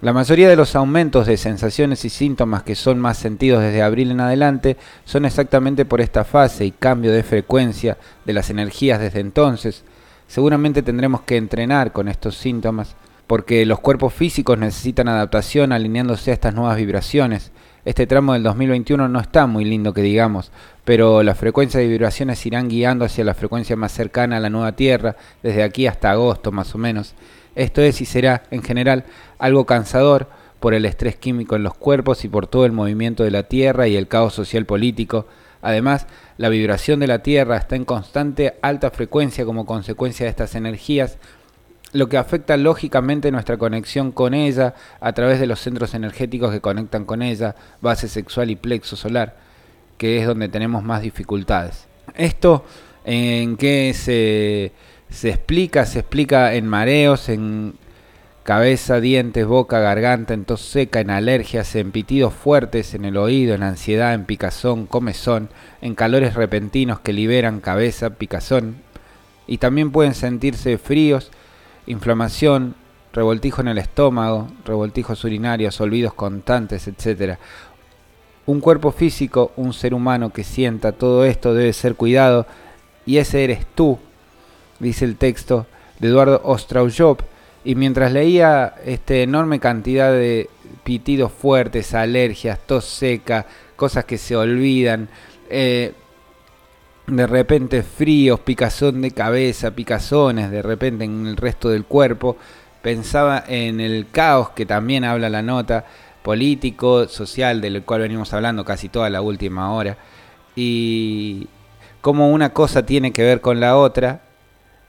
La mayoría de los aumentos de sensaciones y síntomas que son más sentidos desde abril en adelante son exactamente por esta fase y cambio de frecuencia de las energías desde entonces. Seguramente tendremos que entrenar con estos síntomas porque los cuerpos físicos necesitan adaptación alineándose a estas nuevas vibraciones. Este tramo del 2021 no está muy lindo que digamos, pero las frecuencias de vibraciones irán guiando hacia la frecuencia más cercana a la nueva Tierra desde aquí hasta agosto más o menos. Esto es y será, en general, algo cansador por el estrés químico en los cuerpos y por todo el movimiento de la Tierra y el caos social político. Además, la vibración de la Tierra está en constante alta frecuencia como consecuencia de estas energías, lo que afecta lógicamente nuestra conexión con ella a través de los centros energéticos que conectan con ella, base sexual y plexo solar, que es donde tenemos más dificultades. Esto en qué se se explica, se explica en mareos, en cabeza, dientes, boca, garganta, en tos seca, en alergias, en pitidos fuertes en el oído, en ansiedad, en picazón, comezón, en calores repentinos que liberan cabeza, picazón. Y también pueden sentirse fríos, inflamación, revoltijo en el estómago, revoltijos urinarios, olvidos constantes, etc. Un cuerpo físico, un ser humano que sienta todo esto debe ser cuidado y ese eres tú dice el texto de Eduardo Ostraujov, y mientras leía este enorme cantidad de pitidos fuertes, alergias, tos seca, cosas que se olvidan, eh, de repente fríos, picazón de cabeza, picazones, de repente en el resto del cuerpo, pensaba en el caos que también habla la nota, político, social, del cual venimos hablando casi toda la última hora, y cómo una cosa tiene que ver con la otra,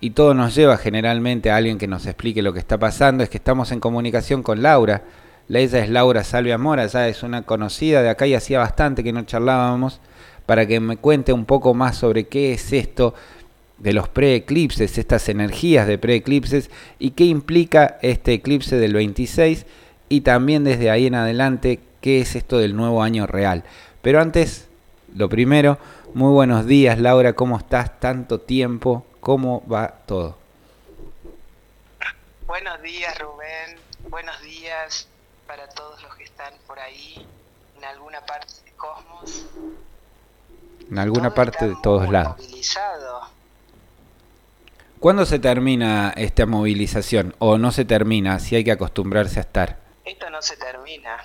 y todo nos lleva generalmente a alguien que nos explique lo que está pasando, es que estamos en comunicación con Laura. Ella es Laura Salvia Mora, ya es una conocida de acá y hacía bastante que no charlábamos, para que me cuente un poco más sobre qué es esto de los preeclipses, estas energías de preeclipses y qué implica este eclipse del 26 y también desde ahí en adelante qué es esto del nuevo año real. Pero antes, lo primero, muy buenos días Laura, ¿cómo estás? Tanto tiempo, ¿Cómo va todo? Buenos días Rubén, buenos días para todos los que están por ahí, en alguna parte del cosmos. En alguna parte de todos lados. ¿Cuándo se termina esta movilización? ¿O no se termina? Si hay que acostumbrarse a estar. Esto no se termina,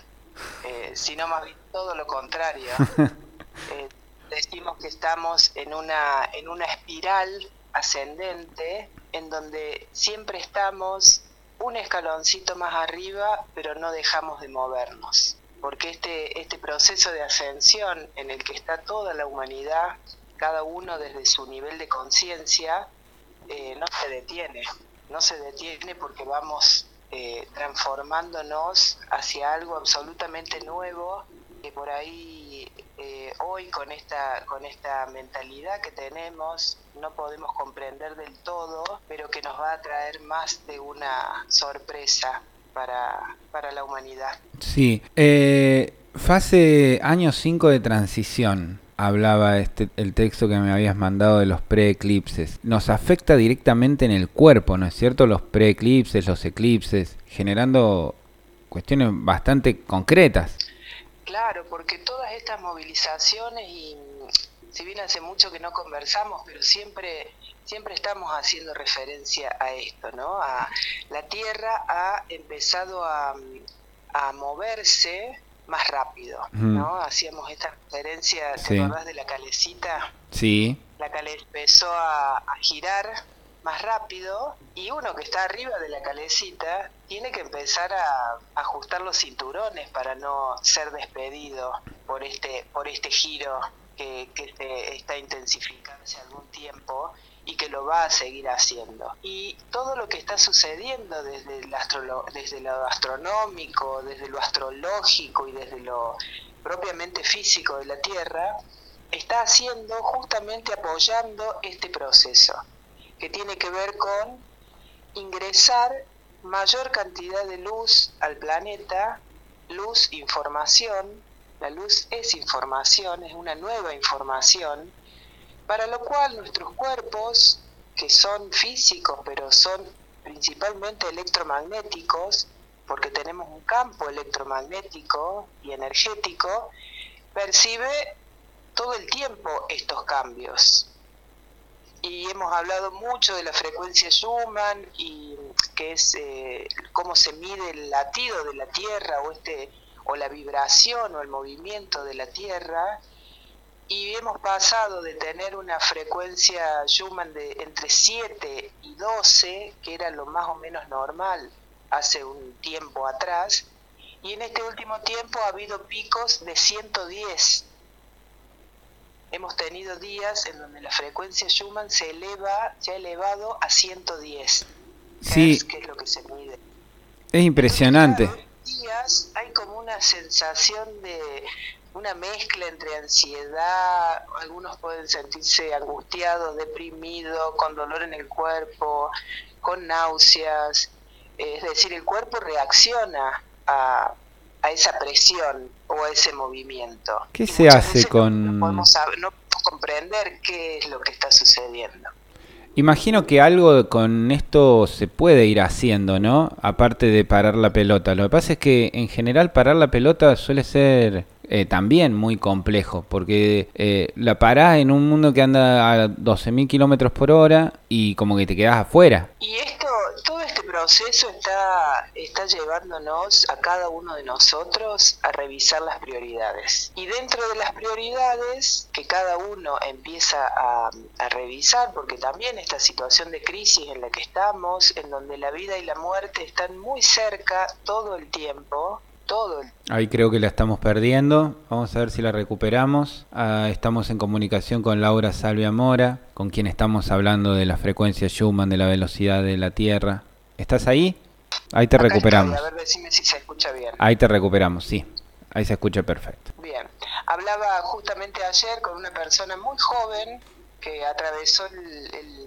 eh, sino más bien todo lo contrario. eh, decimos que estamos en una, en una espiral ascendente en donde siempre estamos un escaloncito más arriba, pero no dejamos de movernos. Porque este, este proceso de ascensión en el que está toda la humanidad, cada uno desde su nivel de conciencia, eh, no se detiene. No se detiene porque vamos eh, transformándonos hacia algo absolutamente nuevo que por ahí eh, hoy con esta, con esta mentalidad que tenemos no podemos comprender del todo, pero que nos va a traer más de una sorpresa para, para la humanidad. Sí, eh, fase año 5 de transición. Hablaba este, el texto que me habías mandado de los preeclipses. Nos afecta directamente en el cuerpo, ¿no es cierto? Los preeclipses, los eclipses, generando cuestiones bastante concretas. Claro, porque todas estas movilizaciones y si bien hace mucho que no conversamos, pero siempre siempre estamos haciendo referencia a esto, ¿no? A la Tierra ha empezado a, moverse más rápido, ¿no? Hacíamos esta referencia, ¿te acordás de la calecita? Sí. La cale empezó a, a girar más rápido y uno que está arriba de la calecita tiene que empezar a ajustar los cinturones para no ser despedido por este por este giro que, que se está intensificando hace algún tiempo y que lo va a seguir haciendo. Y todo lo que está sucediendo desde, el astro, desde lo astronómico, desde lo astrológico y desde lo propiamente físico de la Tierra, está haciendo justamente apoyando este proceso que tiene que ver con ingresar mayor cantidad de luz al planeta, luz, información, la luz es información, es una nueva información, para lo cual nuestros cuerpos, que son físicos, pero son principalmente electromagnéticos, porque tenemos un campo electromagnético y energético, percibe todo el tiempo estos cambios. Y hemos hablado mucho de la frecuencia Schumann y que es eh, cómo se mide el latido de la Tierra o este o la vibración o el movimiento de la Tierra y hemos pasado de tener una frecuencia Schumann de entre 7 y 12, que era lo más o menos normal hace un tiempo atrás, y en este último tiempo ha habido picos de 110. Hemos tenido días en donde la frecuencia Schumann se eleva, se ha elevado a 110. Sí. Que es lo que se mide. Es impresionante. días hay como una sensación de una mezcla entre ansiedad, algunos pueden sentirse angustiados, deprimidos, con dolor en el cuerpo, con náuseas, es decir, el cuerpo reacciona a, a esa presión o a ese movimiento. ¿Qué se hace con...? No, podemos no podemos comprender qué es lo que está sucediendo. Imagino que algo con esto se puede ir haciendo, ¿no? Aparte de parar la pelota. Lo que pasa es que en general parar la pelota suele ser eh, también muy complejo, porque eh, la parás en un mundo que anda a 12.000 kilómetros por hora y como que te quedas afuera. Y este proceso está, está llevándonos a cada uno de nosotros a revisar las prioridades. Y dentro de las prioridades que cada uno empieza a, revisar, porque también esta situación de crisis en la que estamos, en donde la vida y la muerte están muy cerca todo el tiempo, todo. Ahí creo que la estamos perdiendo. Vamos a ver si la recuperamos. Ah, estamos en comunicación con Laura Salvia Mora, con quien estamos hablando de la frecuencia Schumann, de la velocidad de la Tierra. ¿Estás ahí? Ahí te recuperamos. a ver, decime si se escucha bien. Ahí te recuperamos, sí. Ahí se escucha perfecto. Bien. Hablaba justamente ayer con una persona muy joven que atravesó el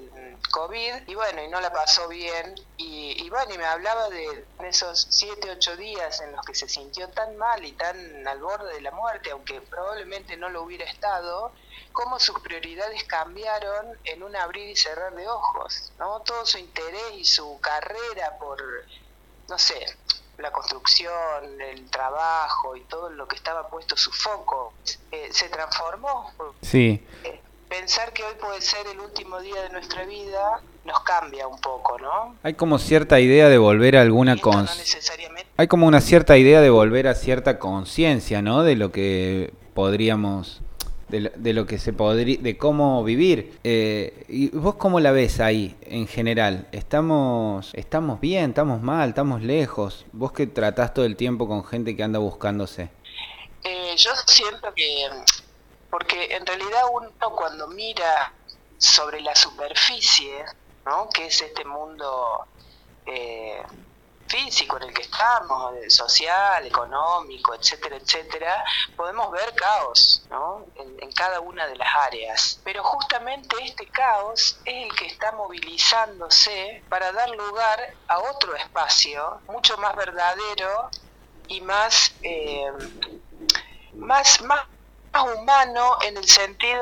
COVID y bueno, y no la pasó bien y, bueno, y me hablaba de esos 7, 8 días en los que se sintió tan mal y tan al borde de la muerte, aunque probablemente no lo hubiera estado, cómo sus prioridades cambiaron en un abrir y cerrar de ojos, ¿no? Todo su interés y su carrera por, no sé, la construcción, el trabajo y todo lo que estaba puesto su foco, eh, se transformó. Sí. Eh, pensar que hoy puede ser el último día de nuestra vida nos cambia un poco, ¿no? Hay como cierta idea de volver a alguna Hay como una cierta idea de volver a cierta conciencia, ¿no? De lo que podríamos de lo, que se podría de cómo vivir. Eh, y vos cómo la ves ahí en general estamos estamos bien estamos mal estamos lejos vos que tratás todo el tiempo con gente que anda buscándose eh, yo siento que porque en realidad uno cuando mira sobre la superficie, ¿no? que es este mundo eh, físico en el que estamos, social, económico, etcétera, etcétera, podemos ver caos ¿no? en, en, cada una de las áreas. Pero justamente este caos es el que está movilizándose para dar lugar a otro espacio mucho más verdadero y más, eh, más, más humano en el sentido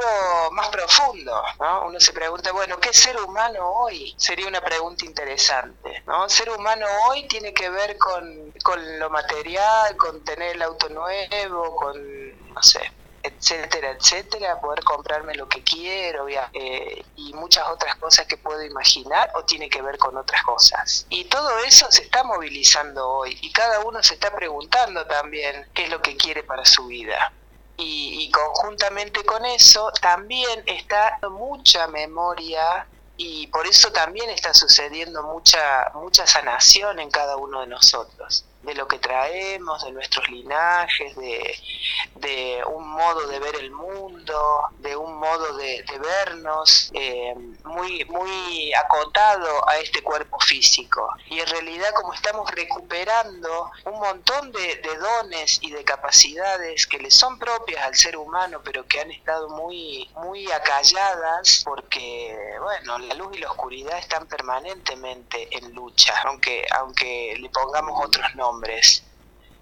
más profundo, ¿no? Uno se pregunta, bueno, ¿qué es ser humano hoy? Sería una pregunta interesante, ¿no? Ser humano hoy tiene que ver con, con lo material, con tener el auto nuevo, con, no sé, etcétera, etcétera, poder comprarme lo que quiero eh, y muchas otras cosas que puedo imaginar o tiene que ver con otras cosas. Y todo eso se está movilizando hoy y cada uno se está preguntando también qué es lo que quiere para su vida. Y, conjuntamente con eso también está mucha memoria y por eso también está sucediendo mucha mucha sanación en cada uno de nosotros de lo que traemos, de nuestros linajes, de, de un modo de ver el mundo, de un modo de, vernos eh, muy, muy acotado a este cuerpo físico. Y en realidad como estamos recuperando un montón de, dones y de capacidades que le son propias al ser humano, pero que han estado muy, muy acalladas porque, bueno, la luz y la oscuridad están permanentemente en lucha, aunque, aunque le pongamos otros nombres.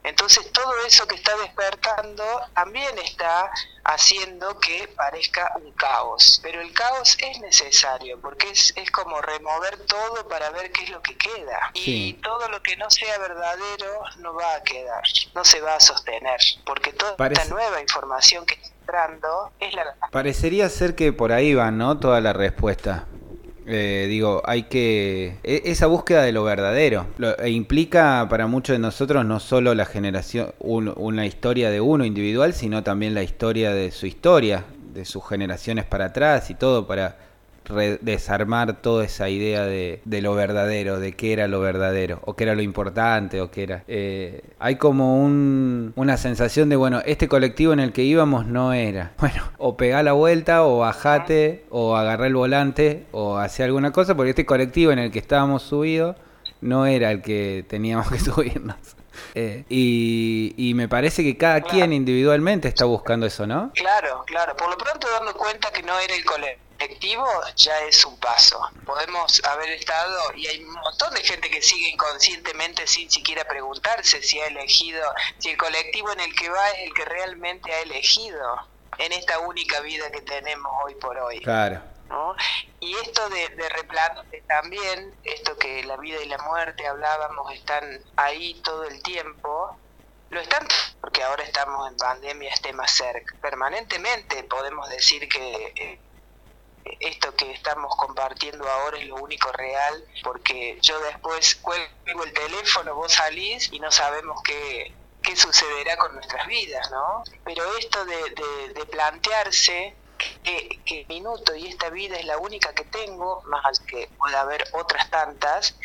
Entonces todo eso que está despertando también está haciendo que parezca un caos. Pero el caos es necesario porque es, es como remover todo para ver qué es lo que queda. Y todo lo que no sea verdadero no va a quedar, no se va a sostener, porque toda esta nueva información que está entrando es la... Parecería ser que por ahí va, ¿no? Toda la respuesta. Eh, digo, hay que. E, esa búsqueda de lo verdadero. e implica para muchos de nosotros no solo la generación, una historia de uno individual, sino también la historia de su historia, de sus generaciones para atrás y todo para desarmar toda esa idea de, lo verdadero, de qué era lo verdadero, o qué era lo importante, o qué era. Eh, hay como un, una sensación de, bueno, este colectivo en el que íbamos no era. Bueno, o pegá la vuelta, o bajate, o agarré el volante, o hacé alguna cosa, porque este colectivo en el que estábamos subidos no era el que teníamos que subirnos. Eh, y, y, me parece que cada quien individualmente está buscando eso, ¿no? Claro, claro. Por lo pronto dando cuenta que no era el colectivo colectivo ya es un paso. Podemos haber estado, y hay un montón de gente que sigue inconscientemente sin siquiera preguntarse si ha elegido, si el colectivo en el que va es el que realmente ha elegido en esta única vida que tenemos hoy por hoy. Claro. Y esto de, de también, esto que la vida y la muerte hablábamos, están ahí todo el tiempo, lo están porque ahora estamos en pandemia, esté más cerca. Permanentemente podemos decir que eh, esto que estamos compartiendo ahora es lo único real, porque yo después cuelgo el teléfono, vos salís y no sabemos qué, qué sucederá con nuestras vidas, ¿no? Pero esto de, de, plantearse que, que minuto y esta vida es la única que tengo, más que pueda haber otras tantas,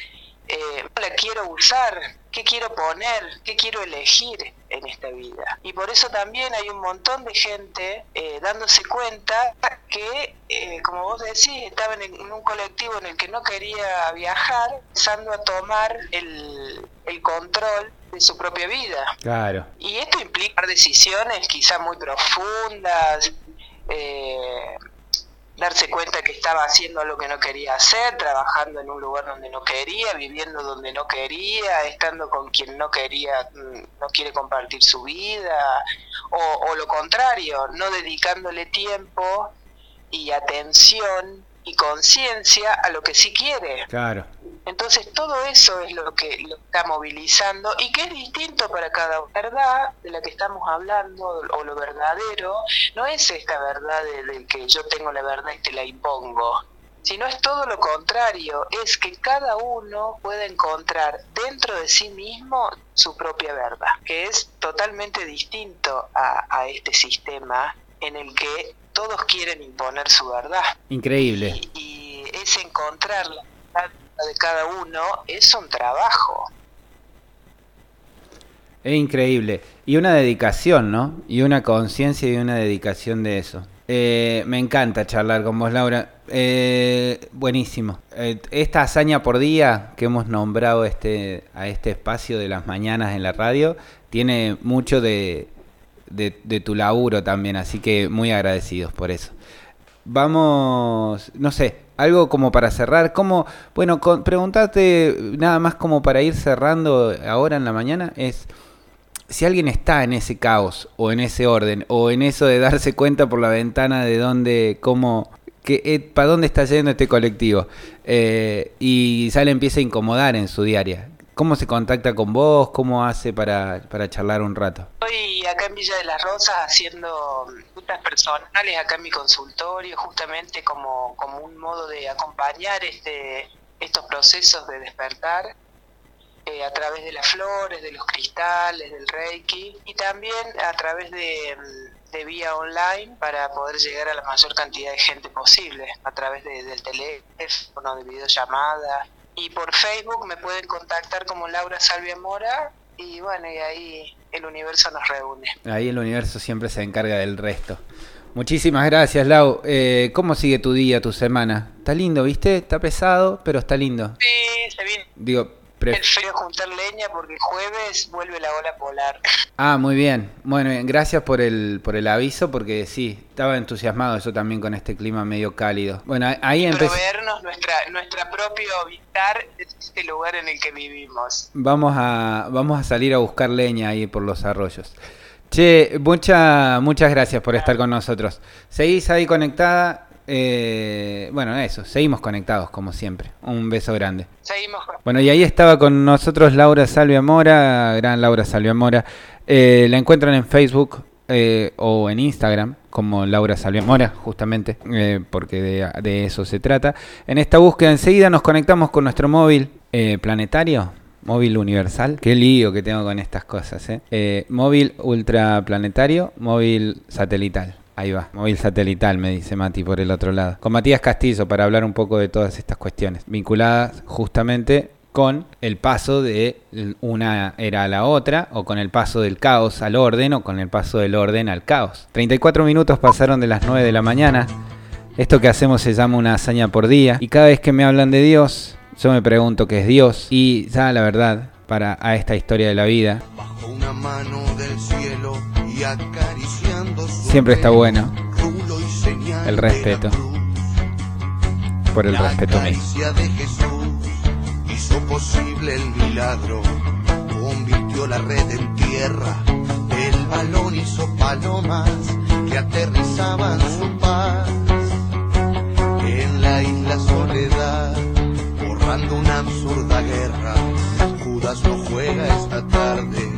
eh, la quiero usar, qué quiero poner, qué quiero elegir en esta vida. Y por eso también hay un montón de gente eh, dándose cuenta que, eh, como vos decís, estaban en, un colectivo en el que no quería viajar, empezando a tomar el, el control de su propia vida. Claro. Y esto implica decisiones quizá muy profundas, eh, darse cuenta que estaba haciendo lo que no quería hacer, trabajando en un lugar donde no quería, viviendo donde no quería, estando con quien no quería, mm, no quiere compartir su vida, o, lo contrario, no dedicándole tiempo y atención y conciencia a lo que sí quiere. Claro. Entonces todo eso es lo que lo está movilizando y que es distinto para cada verdad de la que estamos hablando o lo verdadero, no es esta verdad de, que yo tengo la verdad y te la impongo, sino es todo lo contrario, es que cada uno puede encontrar dentro de sí mismo su propia verdad, que es totalmente distinto a, este sistema en el que todos quieren imponer su verdad. Increíble. Y, y es encontrar la verdad de cada uno es un trabajo. Es increíble. Y una dedicación, ¿no? Y una conciencia y una dedicación de eso. Eh, me encanta charlar con vos, Laura. Eh, buenísimo. Eh, esta hazaña por día que hemos nombrado este, a este espacio de las mañanas en la radio tiene mucho de, de tu laburo también, así que muy agradecidos por eso. Vamos, no sé, algo como para cerrar, como, bueno, con, preguntarte nada más como para ir cerrando ahora en la mañana, es si alguien está en ese caos o en ese orden o en eso de darse cuenta por la ventana de dónde, cómo, que, eh, para dónde está yendo este colectivo eh, y sale empieza a incomodar en su diaria. ¿Cómo se contacta con vos? ¿Cómo hace para, para charlar un rato? Estoy acá en Villa de las Rosas haciendo rutas personales acá en mi consultorio, justamente como, como un modo de acompañar este, estos procesos de despertar eh, a través de las flores, de los cristales, del reiki y también a través de, vía online para poder llegar a la mayor cantidad de gente posible, a través de, del teléfono, de videollamada y por Facebook me pueden contactar como Laura Salvia Mora y bueno, y ahí el universo nos reúne. Ahí el universo siempre se encarga del resto. Muchísimas gracias, Lau. Eh, ¿Cómo sigue tu día, tu semana? Está lindo, ¿viste? Está pesado, pero está lindo. Sí, se viene. Digo, frío juntar leña porque el jueves vuelve la ola polar. Ah, muy bien. Bueno, gracias por el, por el aviso porque sí, estaba entusiasmado eso también con este clima medio cálido. Bueno, ahí empezó. vernos nuestra, nuestra propio habitar este lugar en el que vivimos. Vamos a, vamos a salir a buscar leña ahí por los arroyos. Che, mucha, muchas gracias por estar con nosotros. Seguís ahí conectada. Eh, bueno, eso, seguimos conectados como siempre. Un beso grande. Seguimos. Bueno, y ahí estaba con nosotros Laura Salvia Mora, gran Laura Salvia Mora. Eh, la encuentran en Facebook eh, o en Instagram como Laura Salvia Mora, justamente, eh, porque de, de eso se trata. En esta búsqueda enseguida nos conectamos con nuestro móvil planetario, móvil universal. Qué lío que tengo con estas cosas, móvil ultraplanetario, móvil satelital. Ahí va, móvil satelital, me dice Mati por el otro lado. Con Matías Castillo para hablar un poco de todas estas cuestiones, vinculadas justamente con el paso de una era a la otra, o con el paso del caos al orden, o con el paso del orden al caos. 34 minutos pasaron de las 9 de la mañana. Esto que hacemos se llama una hazaña por día. Y cada vez que me hablan de Dios, yo me pregunto qué es Dios. Y ya la verdad, para esta historia de la vida, una mano del cielo y acariciando su siempre está bueno el respeto. por el la respeto de Jesús hizo posible el milagro, convirtió la red en tierra, el balón hizo palomas que aterrizaban su paz en la isla soledad, borrando una absurda guerra. Judas no juega esta tarde,